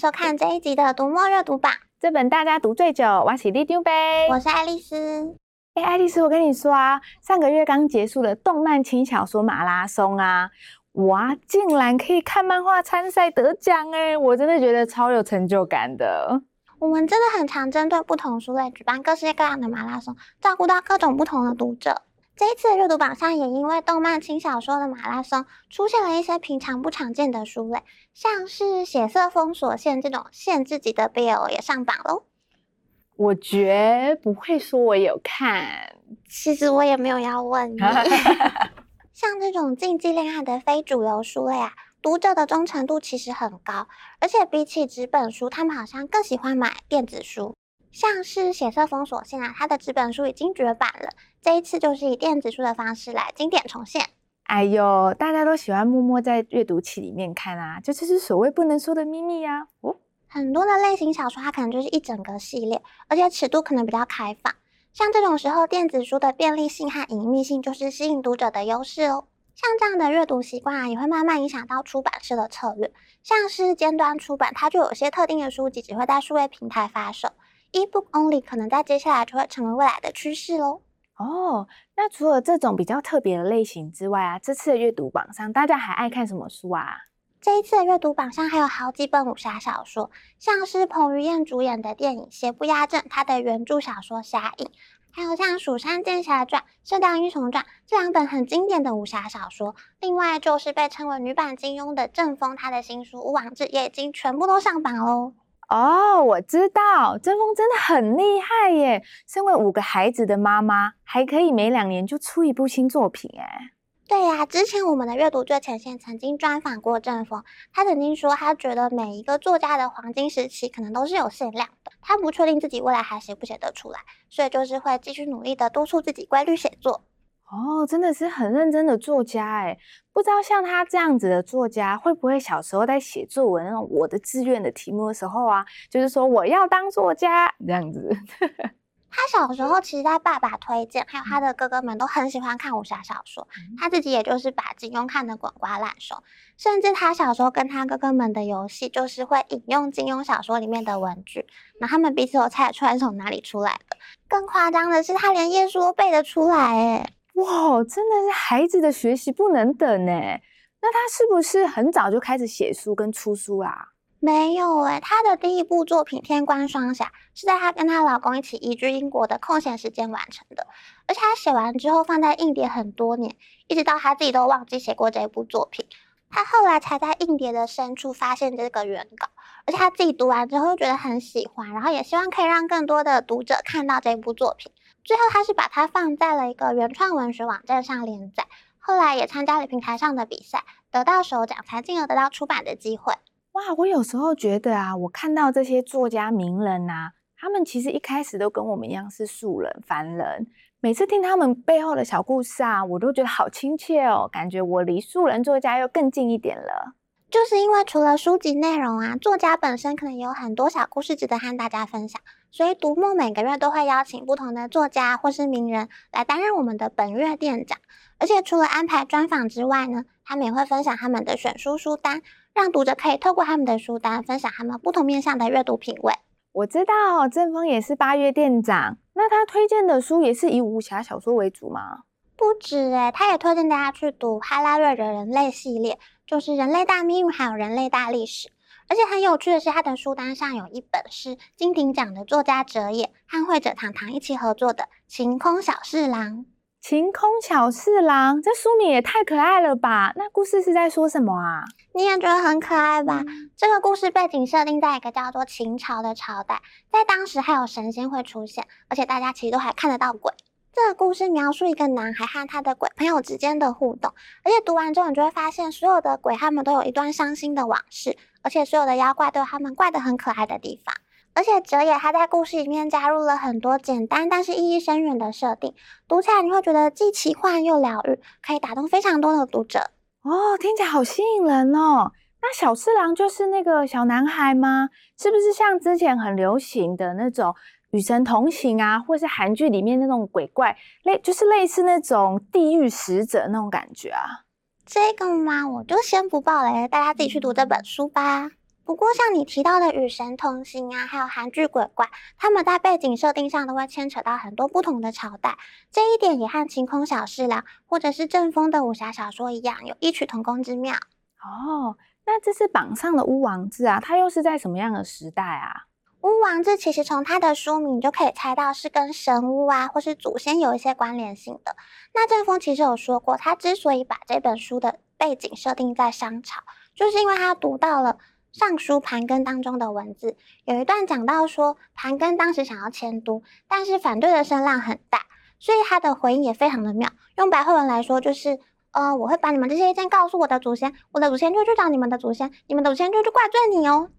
收看这一集的读墨热读榜。这本大家读最久，我是里丢呗，我是爱丽丝。哎，爱丽丝，我跟你说啊，上个月刚结束的动漫轻小说马拉松啊，哇，竟然可以看漫画参赛得奖哎，我真的觉得超有成就感的。我们真的很常针对不同书类举办各式各样的马拉松，照顾到各种不同的读者。这一次的阅读榜上，也因为动漫轻小说的马拉松，出现了一些平常不常见的书类，像是血色封锁线这种限制级的 BL 也上榜喽。我绝不会说我有看，其实我也没有要问你。像这种禁忌恋爱的非主流书类啊，读者的忠诚度其实很高，而且比起纸本书，他们好像更喜欢买电子书。像是血色封锁线啊，它的纸本书已经绝版了。这一次就是以电子书的方式来经典重现。哎呦，大家都喜欢默默在阅读器里面看啊，这就是所谓不能说的秘密呀、啊。哦，很多的类型小说，它可能就是一整个系列，而且尺度可能比较开放。像这种时候，电子书的便利性和隐秘性就是吸引读者的优势哦。像这样的阅读习惯啊，也会慢慢影响到出版社的策略。像是尖端出版，它就有些特定的书籍只会在数位平台发售。eBook only 可能在接下来就会成为未来的趋势喽。哦，那除了这种比较特别的类型之外啊，这次的阅读榜上大家还爱看什么书啊？这一次的阅读榜上还有好几本武侠小说，像是彭于晏主演的电影《邪不压正》，他的原著小说《侠影》，还有像《蜀山剑侠传》《射雕英雄传》这两本很经典的武侠小说。另外就是被称为女版金庸的郑丰，他的新书《勿忘志》也已经全部都上榜喽。哦，我知道，郑丰真的很厉害耶！身为五个孩子的妈妈，还可以每两年就出一部新作品哎。对呀，之前我们的阅读最前线曾经专访过郑峰，他曾经说，他觉得每一个作家的黄金时期可能都是有限量的，他不确定自己未来还写不写得出来，所以就是会继续努力的督促自己规律写作。哦，真的是很认真的作家哎，不知道像他这样子的作家，会不会小时候在写作文那种我的志愿的题目的时候啊，就是说我要当作家这样子。他小时候其实，他爸爸推荐，还有他的哥哥们都很喜欢看武侠小说，他自己也就是把金庸看得滚瓜烂熟，甚至他小时候跟他哥哥们的游戏，就是会引用金庸小说里面的文句，那他们彼此都猜得出来是从哪里出来的。更夸张的是，他连页数都背得出来，诶哇，真的是孩子的学习不能等呢。那他是不是很早就开始写书跟出书啦？没有诶，他的第一部作品《天官双侠》是在他跟她老公一起移居英国的空闲时间完成的，而且他写完之后放在硬碟很多年，一直到他自己都忘记写过这部作品。他后来才在硬碟的深处发现这个原稿，而且他自己读完之后又觉得很喜欢，然后也希望可以让更多的读者看到这部作品。最后，他是把它放在了一个原创文学网站上连载，后来也参加了平台上的比赛，得到首奖，才进而得到出版的机会。哇，我有时候觉得啊，我看到这些作家名人呐、啊，他们其实一开始都跟我们一样是素人凡人，每次听他们背后的小故事啊，我都觉得好亲切哦，感觉我离素人作家又更近一点了。就是因为除了书籍内容啊，作家本身可能也有很多小故事值得和大家分享。所以读墨每个月都会邀请不同的作家或是名人来担任我们的本月店长，而且除了安排专访之外呢，他们也会分享他们的选书书单，让读者可以透过他们的书单分享他们不同面向的阅读品味。我知道正峰也是八月店长，那他推荐的书也是以武侠小说为主吗？不止诶，他也推荐大家去读哈拉瑞的人类系列，就是人类大命运还有人类大历史。而且很有趣的是，他的书单上有一本是金鼎奖的作家哲也和绘者唐唐一起合作的《晴空小侍郎》。晴空小侍郎，这书名也太可爱了吧？那故事是在说什么啊？你也觉得很可爱吧？嗯、这个故事背景设定在一个叫做秦朝的朝代，在当时还有神仙会出现，而且大家其实都还看得到鬼。这个故事描述一个男孩和他的鬼朋友之间的互动，而且读完之后，你就会发现，所有的鬼他们都有一段伤心的往事，而且所有的妖怪都有他们怪得很可爱的地方。而且哲野他在故事里面加入了很多简单但是意义深远的设定，读起来你会觉得既奇幻又疗愈，可以打动非常多的读者。哦，听起来好吸引人哦！那小次郎就是那个小男孩吗？是不是像之前很流行的那种？与神同行啊，或是韩剧里面那种鬼怪，类就是类似那种地狱使者那种感觉啊。这个嘛，我就先不报雷，大家自己去读这本书吧。不过像你提到的《与神同行》啊，还有韩剧《鬼怪》，他们在背景设定上都会牵扯到很多不同的朝代，这一点也和晴空小侍郎或者是正风的武侠小说一样，有异曲同工之妙。哦，那这次榜上的巫王志啊，它又是在什么样的时代啊？巫王志其实从它的书名就可以猜到是跟神巫啊，或是祖先有一些关联性的。那阵风其实有说过，他之所以把这本书的背景设定在商朝，就是因为他读到了《尚书盘庚》当中的文字，有一段讲到说，盘庚当时想要迁都，但是反对的声浪很大，所以他的回应也非常的妙。用白话文来说，就是呃，我会把你们这些意见告诉我的祖先，我的祖先就去找你们的祖先，你们的祖先就去怪罪你哦。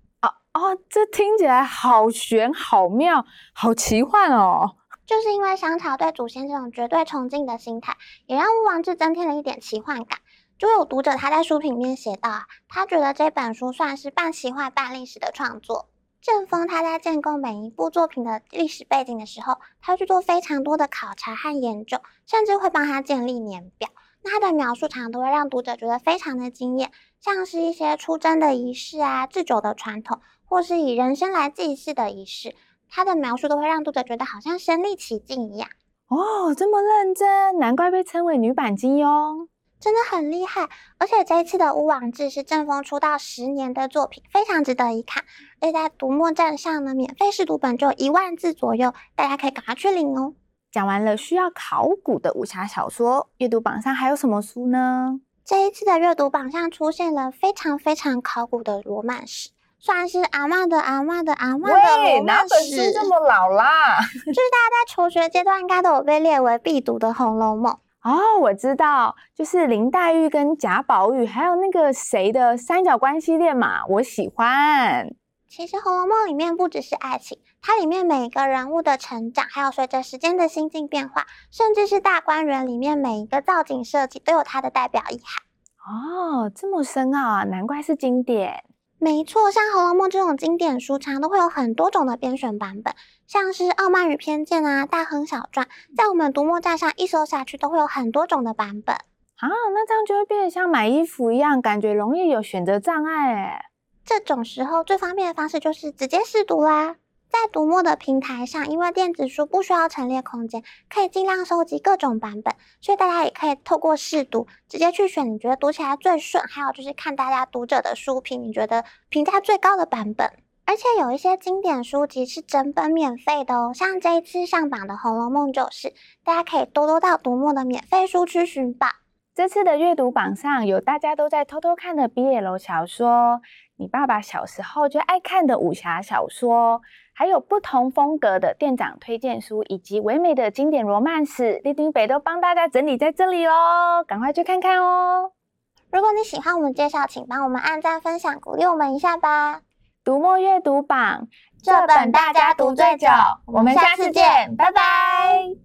哦，这听起来好玄、好妙、好奇幻哦！就是因为商朝对祖先这种绝对崇敬的心态，也让巫王志增添了一点奇幻感。就有读者他在书评面写道啊，他觉得这本书算是半奇幻半历史的创作。阵风他在建构每一部作品的历史背景的时候，他去做非常多的考察和研究，甚至会帮他建立年表。那他的描述常常都会让读者觉得非常的惊艳，像是一些出征的仪式啊、祭酒的传统。或是以人生来祭祀的仪式，他的描述都会让读者觉得好像身临其境一样。哦，这么认真，难怪被称为女版金庸，真的很厉害。而且这一次的《巫王志》是正风出道十年的作品，非常值得一看。而且在读墨站上呢，免费试读本就一万字左右，大家可以赶快去领哦。讲完了需要考古的武侠小说，阅读榜上还有什么书呢？这一次的阅读榜上出现了非常非常考古的罗曼史。算是阿嬷的阿嬷的阿嬷的罗曼史。哪本书这么老啦？就是大家在求学阶段应该都有被列为必读的《红楼梦》哦。我知道，就是林黛玉跟贾宝玉，还有那个谁的三角关系链嘛，我喜欢。其实《红楼梦》里面不只是爱情，它里面每一个人物的成长，还有随着时间的心境变化，甚至是大观园里面每一个造景设计，都有它的代表意涵。哦，这么深奥啊，难怪是经典。没错，像《红楼梦》这种经典书，常常都会有很多种的编选版本，像是《傲慢与偏见》啊，《大亨小传》，在我们读墨站上一搜下去，都会有很多种的版本啊。那这样就会变得像买衣服一样，感觉容易有选择障碍哎。这种时候最方便的方式就是直接试读啦。在读墨的平台上，因为电子书不需要陈列空间，可以尽量收集各种版本，所以大家也可以透过试读，直接去选你觉得读起来最顺，还有就是看大家读者的书评，你觉得评价最高的版本。而且有一些经典书籍是整本免费的哦，像这一次上榜的《红楼梦》就是，大家可以多多到读墨的免费书区寻宝。这次的阅读榜上有大家都在偷偷看的 BL 小说，你爸爸小时候就爱看的武侠小说。还有不同风格的店长推荐书，以及唯美的经典罗曼史，丁丁北都帮大家整理在这里喽，赶快去看看哦！如果你喜欢我们介绍，请帮我们按赞、分享，鼓励我们一下吧。读墨阅读榜，这本大家读最久，我们下次见，拜拜。